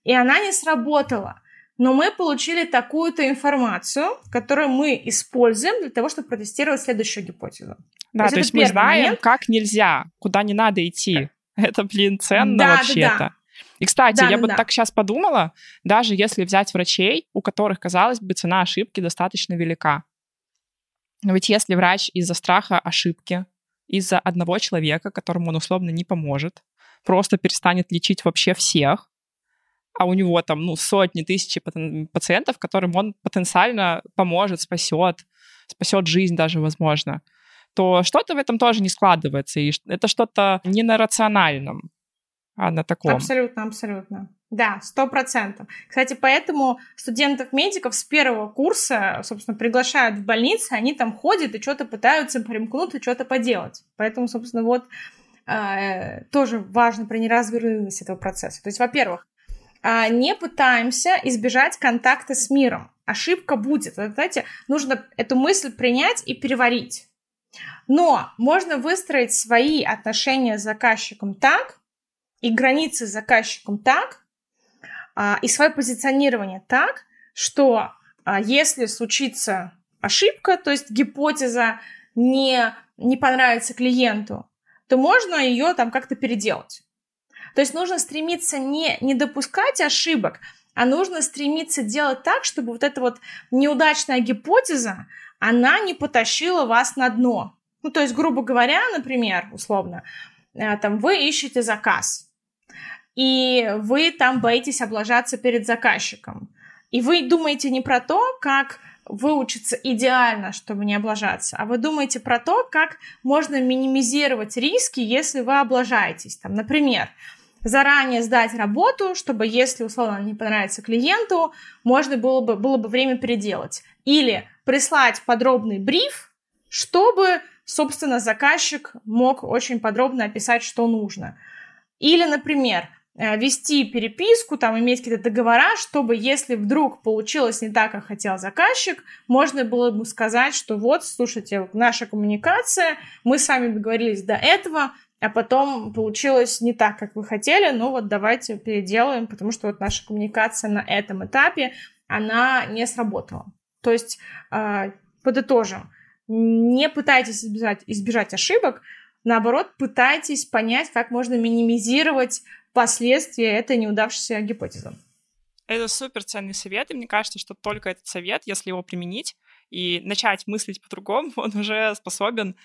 и она не сработала. Но мы получили такую-то информацию, которую мы используем для того, чтобы протестировать следующую гипотезу. Да, то, то есть мы знаем, момент. как нельзя, куда не надо идти. Это, блин, ценно да, вообще-то. Да, да. И, кстати, да, я да, бы да. так сейчас подумала, даже если взять врачей, у которых, казалось бы, цена ошибки достаточно велика. Но ведь если врач из-за страха ошибки, из-за одного человека, которому он условно не поможет, просто перестанет лечить вообще всех, а у него там, ну, сотни, тысячи пациентов, которым он потенциально поможет, спасет, спасет жизнь даже, возможно, то что-то в этом тоже не складывается, и это что-то не на рациональном а на таком. Абсолютно, абсолютно. Да, сто процентов. Кстати, поэтому студентов-медиков с первого курса, собственно, приглашают в больницы, они там ходят и что-то пытаются примкнуть и что-то поделать. Поэтому, собственно, вот э, тоже важно про неразрывность этого процесса. То есть, во-первых, не пытаемся избежать контакта с миром. Ошибка будет. Знаете, нужно эту мысль принять и переварить. Но можно выстроить свои отношения с заказчиком так, и границы с заказчиком так, а, и свое позиционирование так, что а, если случится ошибка, то есть гипотеза не, не понравится клиенту, то можно ее там как-то переделать. То есть нужно стремиться не, не допускать ошибок, а нужно стремиться делать так, чтобы вот эта вот неудачная гипотеза, она не потащила вас на дно. Ну, то есть, грубо говоря, например, условно, э, там, вы ищете заказ, и вы там боитесь облажаться перед заказчиком. И вы думаете не про то, как выучиться идеально, чтобы не облажаться, а вы думаете про то, как можно минимизировать риски, если вы облажаетесь. Там, например, заранее сдать работу, чтобы, если условно не понравится клиенту, можно было бы, было бы время переделать. Или прислать подробный бриф, чтобы, собственно, заказчик мог очень подробно описать, что нужно. Или, например, Э, вести переписку, там иметь какие-то договора, чтобы если вдруг получилось не так, как хотел заказчик, можно было ему сказать, что вот, слушайте, наша коммуникация, мы с вами договорились до этого, а потом получилось не так, как вы хотели, ну вот давайте переделаем, потому что вот наша коммуникация на этом этапе, она не сработала. То есть, э, подытожим, не пытайтесь избежать, избежать ошибок, наоборот, пытайтесь понять, как можно минимизировать последствия этой неудавшейся гипотезы. Это супер ценный совет, и мне кажется, что только этот совет, если его применить и начать мыслить по-другому, он уже способен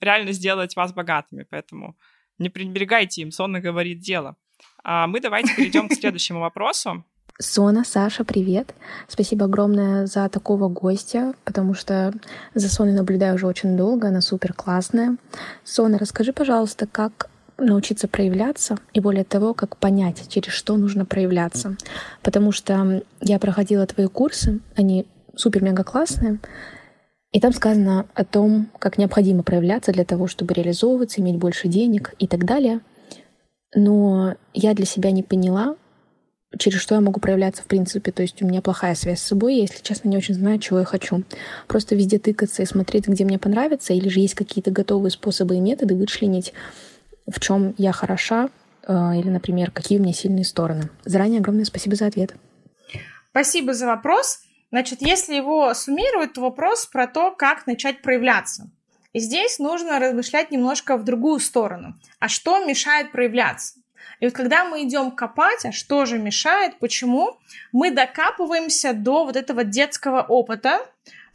реально сделать вас богатыми. Поэтому не пренебрегайте им, сонно говорит дело. А мы давайте перейдем к следующему вопросу. Сона, Саша, привет. Спасибо огромное за такого гостя, потому что за Соной наблюдаю уже очень долго, она супер классная. Сона, расскажи, пожалуйста, как научиться проявляться и более того, как понять, через что нужно проявляться. Потому что я проходила твои курсы, они супер-мега классные, и там сказано о том, как необходимо проявляться для того, чтобы реализовываться, иметь больше денег и так далее. Но я для себя не поняла, через что я могу проявляться в принципе. То есть у меня плохая связь с собой, я, если честно, не очень знаю, чего я хочу. Просто везде тыкаться и смотреть, где мне понравится, или же есть какие-то готовые способы и методы вычленить, в чем я хороша, э, или, например, какие у меня сильные стороны. Заранее огромное спасибо за ответ. Спасибо за вопрос. Значит, если его суммировать, то вопрос про то, как начать проявляться. И здесь нужно размышлять немножко в другую сторону. А что мешает проявляться? И вот когда мы идем копать, а что же мешает, почему, мы докапываемся до вот этого детского опыта,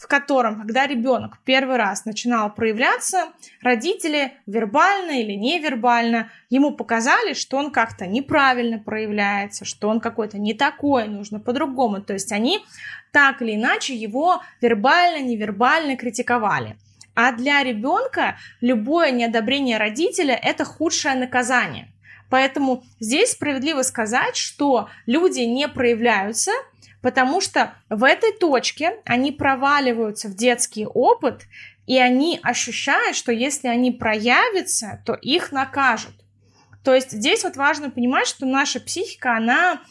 в котором, когда ребенок первый раз начинал проявляться, родители вербально или невербально ему показали, что он как-то неправильно проявляется, что он какой-то не такой, нужно по-другому. То есть они так или иначе его вербально, невербально критиковали. А для ребенка любое неодобрение родителя – это худшее наказание. Поэтому здесь справедливо сказать, что люди не проявляются, потому что в этой точке они проваливаются в детский опыт, и они ощущают, что если они проявятся, то их накажут. То есть здесь вот важно понимать, что наша психика, она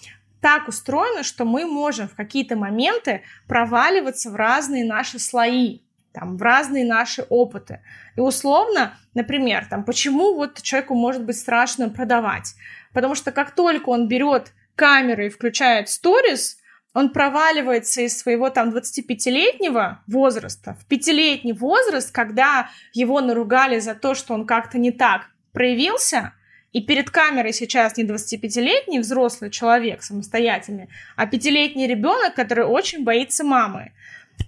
так устроена, что мы можем в какие-то моменты проваливаться в разные наши слои там, в разные наши опыты. И условно, например, там, почему вот человеку может быть страшно продавать? Потому что как только он берет камеру и включает сторис, он проваливается из своего там 25-летнего возраста в пятилетний возраст, когда его наругали за то, что он как-то не так проявился, и перед камерой сейчас не 25-летний взрослый человек самостоятельный, а пятилетний ребенок, который очень боится мамы.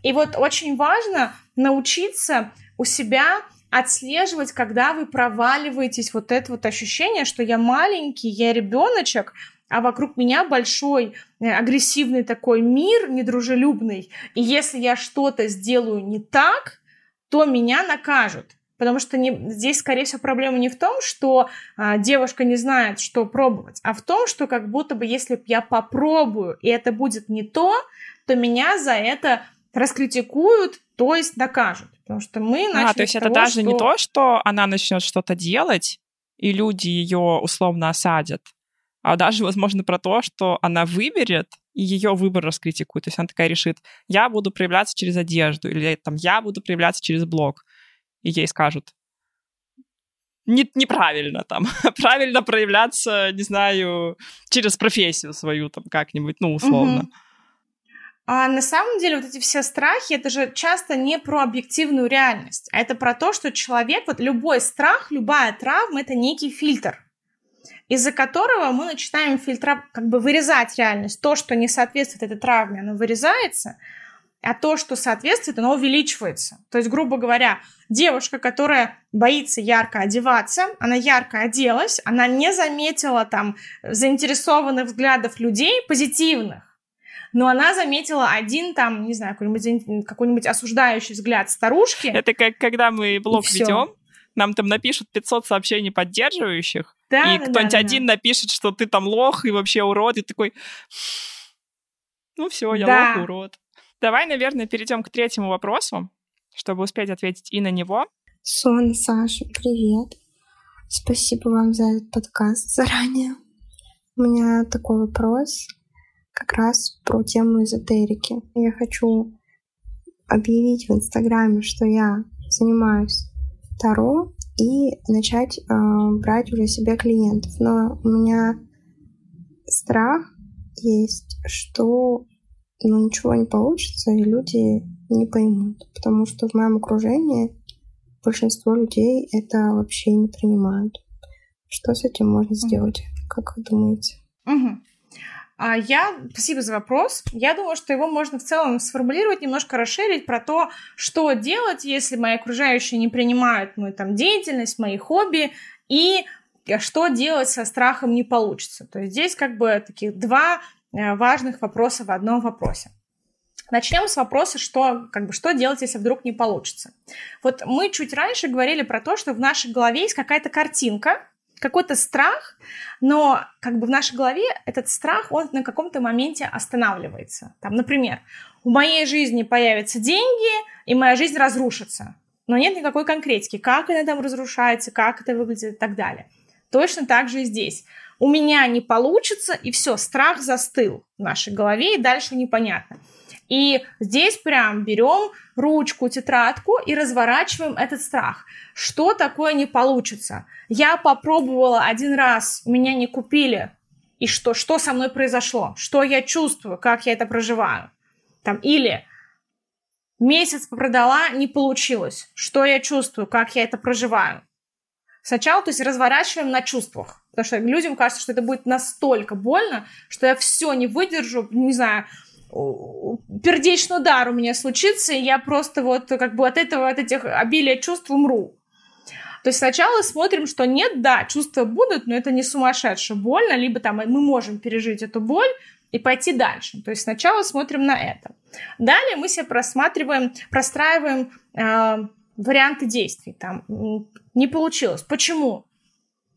И вот очень важно научиться у себя отслеживать, когда вы проваливаетесь вот это вот ощущение, что я маленький, я ребеночек, а вокруг меня большой э, агрессивный такой мир, недружелюбный. И если я что-то сделаю не так, то меня накажут. Потому что не, здесь, скорее всего, проблема не в том, что а, девушка не знает, что пробовать, а в том, что как будто бы если я попробую, и это будет не то, то меня за это раскритикуют, то есть накажут. Потому что мы начали А, то есть это того, даже что... не то, что она начнет что-то делать, и люди ее условно осадят, а даже, возможно, про то, что она выберет, и ее выбор раскритикует. То есть она такая решит, я буду проявляться через одежду, или там, я буду проявляться через блог. И ей скажут, не, неправильно там, правильно проявляться, не знаю, через профессию свою там как-нибудь, ну, условно. А на самом деле вот эти все страхи, это же часто не про объективную реальность, а это про то, что человек, вот любой страх, любая травма, это некий фильтр, из-за которого мы начинаем фильтра, как бы вырезать реальность. То, что не соответствует этой травме, оно вырезается, а то, что соответствует, оно увеличивается. То есть, грубо говоря, девушка, которая боится ярко одеваться, она ярко оделась, она не заметила там заинтересованных взглядов людей позитивных, но она заметила один там, не знаю, какой-нибудь, какой-нибудь осуждающий взгляд старушки. Это как когда мы блог ведем, нам там напишут 500 сообщений поддерживающих, да, и да, кто-нибудь да, один да. напишет, что ты там лох и вообще урод, и такой, ну все, я Да. лох, урод. Давай, наверное, перейдем к третьему вопросу, чтобы успеть ответить и на него. Сон, Саша, привет. Спасибо вам за этот подкаст заранее. У меня такой вопрос как раз про тему эзотерики. Я хочу объявить в Инстаграме, что я занимаюсь Таро и начать э, брать уже себе клиентов. Но у меня страх есть, что ну, ничего не получится, и люди не поймут. Потому что в моем окружении большинство людей это вообще не принимают. Что с этим можно сделать? Как вы думаете? Угу. А я, спасибо за вопрос. Я думаю, что его можно в целом сформулировать, немножко расширить про то, что делать, если мои окружающие не принимают мою там деятельность, мои хобби, и что делать со страхом не получится. То есть здесь как бы таких два э, важных вопроса в одном вопросе. Начнем с вопроса, что, как бы, что делать, если вдруг не получится. Вот мы чуть раньше говорили про то, что в нашей голове есть какая-то картинка, какой-то страх, но как бы в нашей голове этот страх, он на каком-то моменте останавливается. Там, например, у моей жизни появятся деньги, и моя жизнь разрушится. Но нет никакой конкретики, как она там разрушается, как это выглядит и так далее. Точно так же и здесь. У меня не получится, и все, страх застыл в нашей голове, и дальше непонятно. И здесь прям берем ручку, тетрадку и разворачиваем этот страх. Что такое не получится? Я попробовала один раз, меня не купили. И что, что со мной произошло? Что я чувствую? Как я это проживаю? Там, или месяц продала, не получилось. Что я чувствую? Как я это проживаю? Сначала, то есть, разворачиваем на чувствах. Потому что людям кажется, что это будет настолько больно, что я все не выдержу, не знаю, пердечный удар у меня случится, и я просто вот как бы от этого, от этих обилия чувств умру. То есть сначала смотрим, что нет, да, чувства будут, но это не сумасшедше больно, либо там мы можем пережить эту боль и пойти дальше. То есть сначала смотрим на это. Далее мы себе просматриваем, простраиваем э, варианты действий. Там не получилось. Почему?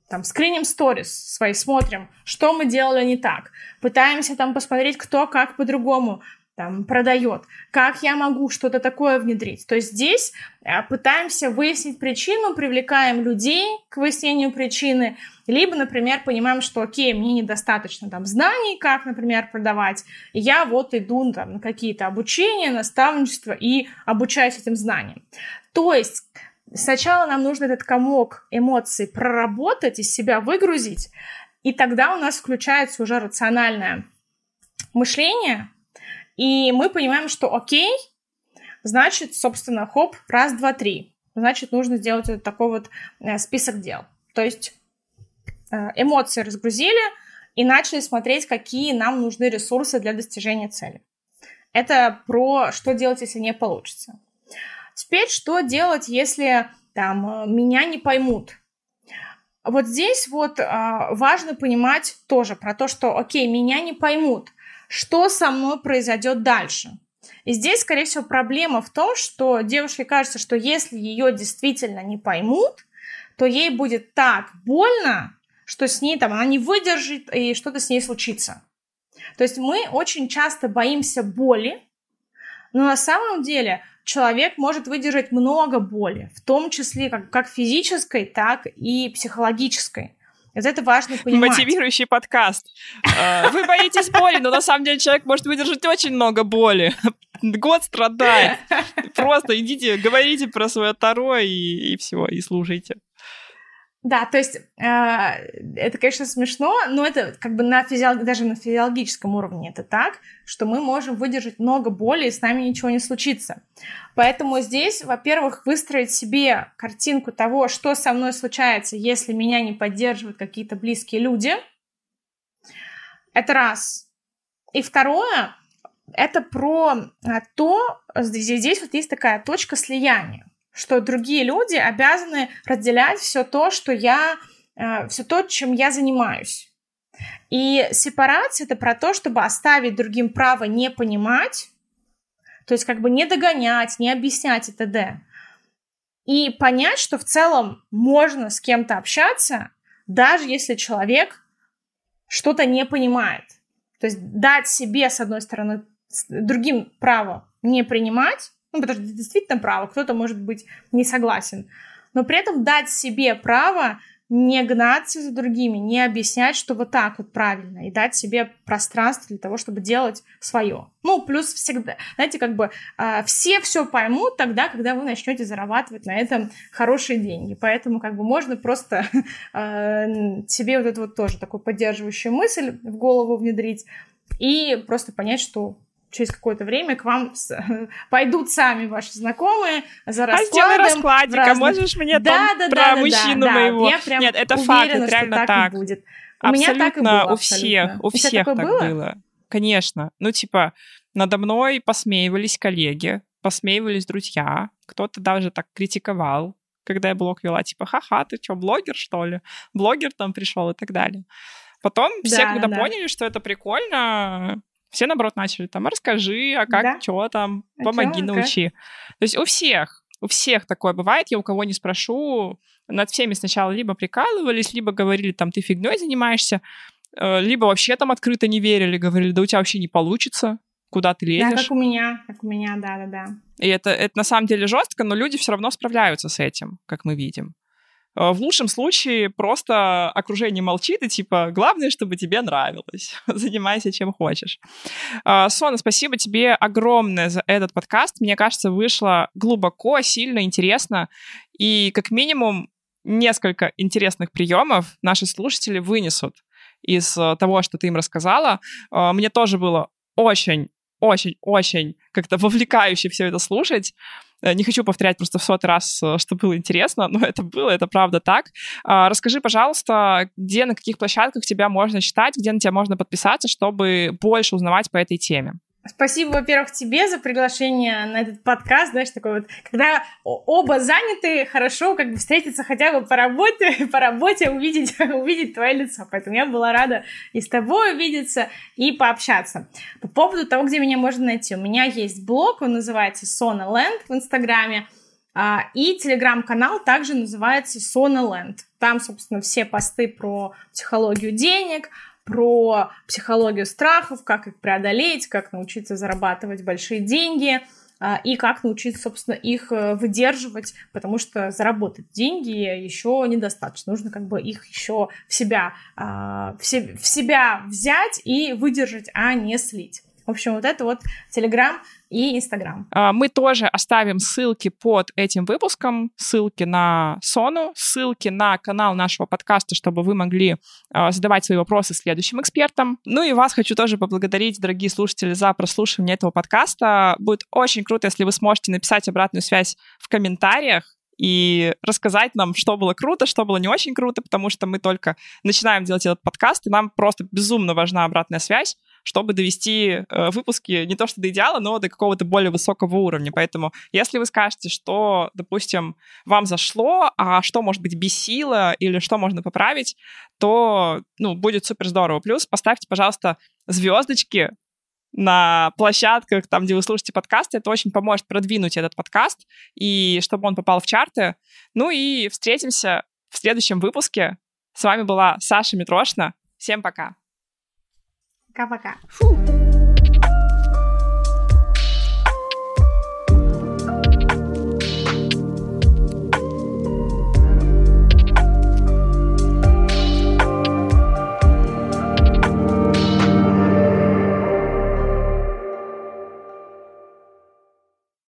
Там, скриним сторис свои, смотрим, что мы делали не так, пытаемся там посмотреть, кто как по-другому там продает, как я могу что-то такое внедрить. То есть здесь э, пытаемся выяснить причину, привлекаем людей к выяснению причины, либо, например, понимаем, что, окей, мне недостаточно там знаний, как, например, продавать, я вот иду там, на какие-то обучения, наставничество и обучаюсь этим знаниям. То есть Сначала нам нужно этот комок эмоций проработать, из себя выгрузить, и тогда у нас включается уже рациональное мышление, и мы понимаем, что окей, значит, собственно, хоп, раз, два, три. Значит, нужно сделать вот такой вот э, список дел. То есть э, эмоции разгрузили и начали смотреть, какие нам нужны ресурсы для достижения цели. Это про что делать, если не получится. Теперь что делать, если там э, меня не поймут? Вот здесь вот а, важно понимать тоже про то, что, окей, меня не поймут, что со мной произойдет дальше. И здесь, скорее всего, проблема в том, что девушке кажется, что если ее действительно не поймут, то ей будет так больно, что с ней там она не выдержит и что-то с ней случится. То есть мы очень часто боимся боли, но на самом деле человек может выдержать много боли, в том числе как, как физической, так и психологической. Это важно понимать. Мотивирующий подкаст. А, вы боитесь боли, но на самом деле человек может выдержать очень много боли. Год страдает. Просто идите, говорите про свое Таро и, и все, и слушайте. Да, то есть э, это, конечно, смешно, но это как бы на физиолог... даже на физиологическом уровне это так, что мы можем выдержать много боли, и с нами ничего не случится. Поэтому здесь, во-первых, выстроить себе картинку того, что со мной случается, если меня не поддерживают какие-то близкие люди. Это раз. И второе, это про то, здесь, здесь вот есть такая точка слияния что другие люди обязаны разделять все то, что я, э, все то, чем я занимаюсь. И сепарация это про то, чтобы оставить другим право не понимать, то есть как бы не догонять, не объяснять и т.д. И понять, что в целом можно с кем-то общаться, даже если человек что-то не понимает. То есть дать себе, с одной стороны, другим право не принимать, ну, потому что это действительно право, кто-то может быть не согласен. Но при этом дать себе право не гнаться за другими, не объяснять, что вот так вот правильно, и дать себе пространство для того, чтобы делать свое. Ну, плюс всегда, знаете, как бы э, все все поймут тогда, когда вы начнете зарабатывать на этом хорошие деньги. Поэтому как бы можно просто э, себе вот эту вот тоже такую поддерживающую мысль в голову внедрить и просто понять, что через какое-то время к вам с... пойдут сами ваши знакомые за раскладом. А сделай раскладик, разных... а можешь мне да, там да, про да, мужчину да, моего? Да, я прям Нет, это уверена, факт, это реально так. так. будет. У абсолютно, меня так и было. У всех, у, у всех так было? было. Конечно. Ну, типа, надо мной посмеивались коллеги, посмеивались друзья, кто-то даже так критиковал, когда я блог вела, типа, ха-ха, ты что, блогер, что ли? Блогер там пришел и так далее. Потом все, да, когда да. поняли, что это прикольно, все, наоборот, начали там, расскажи, а как, да? что там, а помоги, чё, научи. Как? То есть у всех, у всех такое бывает, я у кого не спрошу, над всеми сначала либо прикалывались, либо говорили, там, ты фигней занимаешься, э, либо вообще там открыто не верили, говорили, да у тебя вообще не получится, куда ты лезешь. Да, как у меня, как у меня, да-да-да. И это, это на самом деле жестко, но люди все равно справляются с этим, как мы видим. Э, в лучшем случае просто окружение молчит, и типа, главное, чтобы тебе нравилось. Занимайся чем хочешь. Э, Сона, спасибо тебе огромное за этот подкаст. Мне кажется, вышло глубоко, сильно, интересно. И как минимум несколько интересных приемов наши слушатели вынесут из э, того, что ты им рассказала. Мне тоже было очень очень-очень как-то вовлекающе все это слушать. Э, не хочу повторять просто в сотый раз, э, что было интересно, но это было, это правда так. А, расскажи, пожалуйста, где, на каких площадках тебя можно читать, где на тебя можно подписаться, чтобы больше узнавать по этой теме. Спасибо, во-первых, тебе за приглашение на этот подкаст, знаешь, такой вот, когда оба заняты, хорошо как бы встретиться хотя бы по работе, по работе увидеть, увидеть твое лицо. Поэтому я была рада и с тобой увидеться, и пообщаться. По поводу того, где меня можно найти. У меня есть блог, он называется Sona Land в Инстаграме, а, и телеграм-канал также называется Sona Land. Там, собственно, все посты про психологию денег, про психологию страхов, как их преодолеть, как научиться зарабатывать большие деньги а, и как научиться, собственно, их э, выдерживать, потому что заработать деньги еще недостаточно. Нужно как бы их еще в себя, а, в себя взять и выдержать, а не слить. В общем, вот это вот Telegram и Инстаграм. Мы тоже оставим ссылки под этим выпуском, ссылки на Сону, ссылки на канал нашего подкаста, чтобы вы могли а, задавать свои вопросы следующим экспертам. Ну и вас хочу тоже поблагодарить, дорогие слушатели, за прослушивание этого подкаста. Будет очень круто, если вы сможете написать обратную связь в комментариях, и рассказать нам, что было круто, что было не очень круто, потому что мы только начинаем делать этот подкаст, и нам просто безумно важна обратная связь, чтобы довести э, выпуски не то что до идеала, но до какого-то более высокого уровня. Поэтому если вы скажете, что, допустим, вам зашло, а что, может быть, бесило или что можно поправить, то, ну, будет супер здорово. Плюс поставьте, пожалуйста, звездочки на площадках, там, где вы слушаете подкасты. Это очень поможет продвинуть этот подкаст, и чтобы он попал в чарты. Ну и встретимся в следующем выпуске. С вами была Саша Митрошна. Всем пока. 嘎巴嘎，树。